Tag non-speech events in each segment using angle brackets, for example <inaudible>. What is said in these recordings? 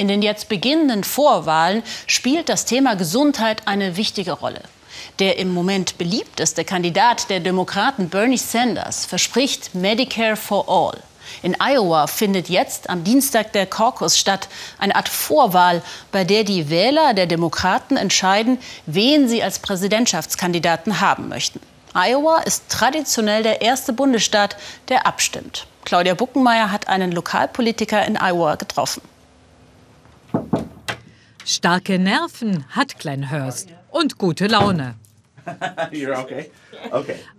In den jetzt beginnenden Vorwahlen spielt das Thema Gesundheit eine wichtige Rolle. Der im Moment beliebteste Kandidat der Demokraten, Bernie Sanders, verspricht Medicare for All. In Iowa findet jetzt am Dienstag der Caucus statt, eine Art Vorwahl, bei der die Wähler der Demokraten entscheiden, wen sie als Präsidentschaftskandidaten haben möchten. Iowa ist traditionell der erste Bundesstaat, der abstimmt. Claudia Buckenmeier hat einen Lokalpolitiker in Iowa getroffen. Starke Nerven hat Glenn Hurst und gute Laune. <laughs>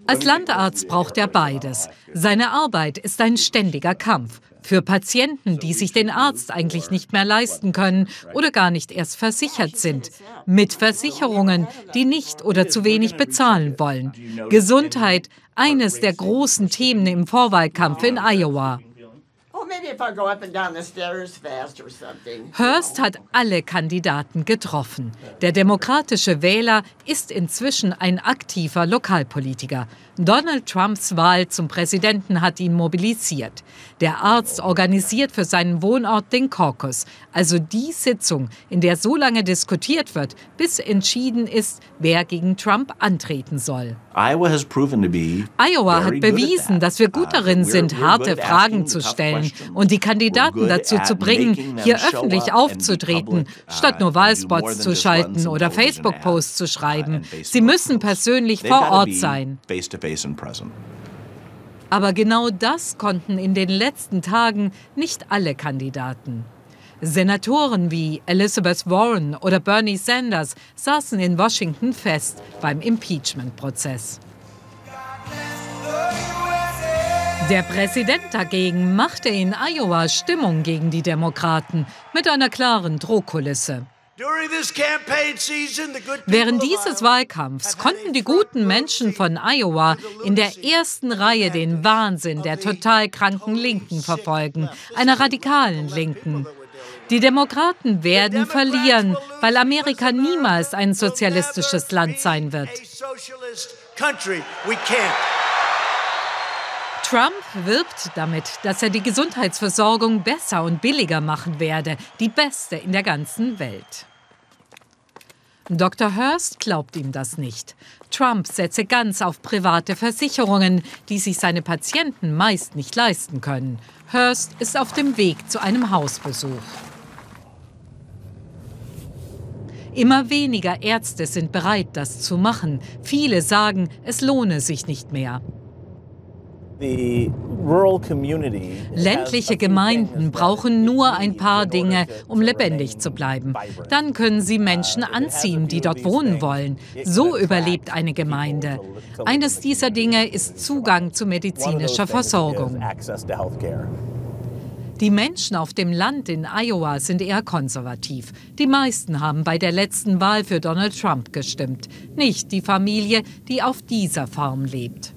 Als Landarzt braucht er beides. Seine Arbeit ist ein ständiger Kampf. Für Patienten, die sich den Arzt eigentlich nicht mehr leisten können oder gar nicht erst versichert sind. Mit Versicherungen, die nicht oder zu wenig bezahlen wollen. Gesundheit, eines der großen Themen im Vorwahlkampf in Iowa. Hearst hat alle Kandidaten getroffen. Der demokratische Wähler ist inzwischen ein aktiver Lokalpolitiker. Donald Trumps Wahl zum Präsidenten hat ihn mobilisiert. Der Arzt organisiert für seinen Wohnort den Caucus, also die Sitzung, in der so lange diskutiert wird, bis entschieden ist, wer gegen Trump antreten soll. Iowa hat bewiesen, dass wir gut uh, darin sind, harte Fragen zu stellen und die Kandidaten dazu zu bringen, hier öffentlich aufzutreten, uh, statt nur Wahlspots zu schalten oder Facebook-Posts zu schreiben. Sie müssen persönlich vor Ort sein. Aber genau das konnten in den letzten Tagen nicht alle Kandidaten. Senatoren wie Elizabeth Warren oder Bernie Sanders saßen in Washington fest beim Impeachment-Prozess. Der Präsident dagegen machte in Iowa Stimmung gegen die Demokraten mit einer klaren Drohkulisse. Während dieses Wahlkampfs konnten die guten Menschen von Iowa in der ersten Reihe den Wahnsinn der total kranken Linken verfolgen, einer radikalen Linken. Die Demokraten werden verlieren, weil Amerika niemals ein sozialistisches Land sein wird. Trump wirbt damit, dass er die Gesundheitsversorgung besser und billiger machen werde, die beste in der ganzen Welt. Dr. Hurst glaubt ihm das nicht. Trump setze ganz auf private Versicherungen, die sich seine Patienten meist nicht leisten können. Hurst ist auf dem Weg zu einem Hausbesuch. Immer weniger Ärzte sind bereit, das zu machen. Viele sagen, es lohne sich nicht mehr. Ländliche Gemeinden brauchen nur ein paar Dinge, um lebendig zu bleiben. Dann können sie Menschen anziehen, die dort wohnen wollen. So überlebt eine Gemeinde. Eines dieser Dinge ist Zugang zu medizinischer Versorgung. Die Menschen auf dem Land in Iowa sind eher konservativ. Die meisten haben bei der letzten Wahl für Donald Trump gestimmt, nicht die Familie, die auf dieser Farm lebt.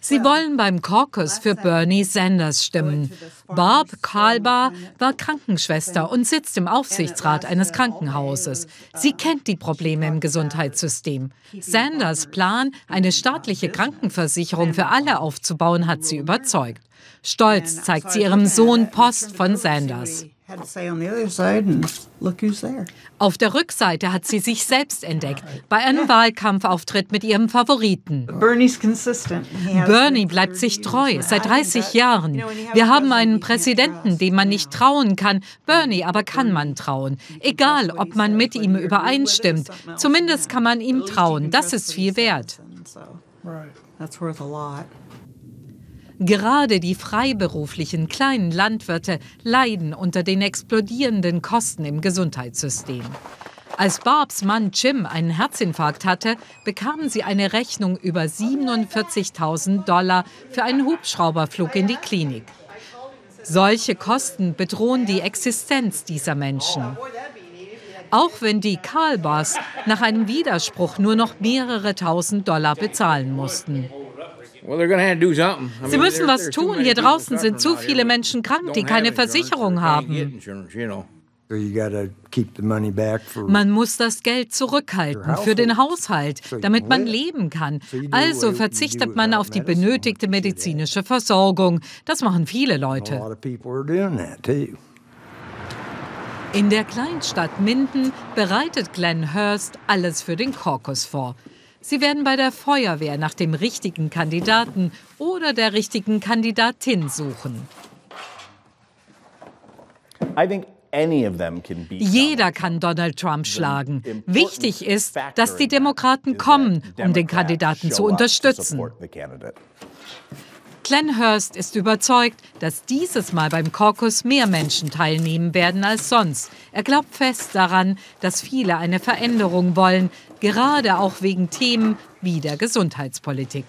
Sie wollen beim Caucus für Bernie Sanders stimmen. Barb Kalbar war Krankenschwester und sitzt im Aufsichtsrat eines Krankenhauses. Sie kennt die Probleme im Gesundheitssystem. Sanders Plan, eine staatliche Krankenversicherung für alle aufzubauen, hat sie überzeugt. Stolz zeigt sie ihrem Sohn Post von Sanders. Auf der Rückseite hat sie sich selbst entdeckt, bei einem Wahlkampfauftritt mit ihrem Favoriten. Bernie bleibt sich treu, seit 30 Jahren. Wir haben einen Präsidenten, dem man nicht trauen kann. Bernie aber kann man trauen. Egal, ob man mit ihm übereinstimmt. Zumindest kann man ihm trauen. Das ist viel wert. Gerade die freiberuflichen kleinen Landwirte leiden unter den explodierenden Kosten im Gesundheitssystem. Als Barbs Mann Jim einen Herzinfarkt hatte, bekamen sie eine Rechnung über 47.000 Dollar für einen Hubschrauberflug in die Klinik. Solche Kosten bedrohen die Existenz dieser Menschen. Auch wenn die Karlbars nach einem Widerspruch nur noch mehrere tausend Dollar bezahlen mussten. Sie müssen was tun. Hier draußen sind zu viele Menschen krank, die keine Versicherung haben. Man muss das Geld zurückhalten für den Haushalt, damit man leben kann. Also verzichtet man auf die benötigte medizinische Versorgung. Das machen viele Leute. In der Kleinstadt Minden bereitet Glenn Hurst alles für den Caucus vor. Sie werden bei der Feuerwehr nach dem richtigen Kandidaten oder der richtigen Kandidatin suchen. Jeder kann Donald Trump schlagen. Wichtig ist, dass die Demokraten kommen, um den Kandidaten zu unterstützen. Glenn Hurst ist überzeugt, dass dieses Mal beim Caucus mehr Menschen teilnehmen werden als sonst. Er glaubt fest daran, dass viele eine Veränderung wollen, gerade auch wegen Themen wie der Gesundheitspolitik.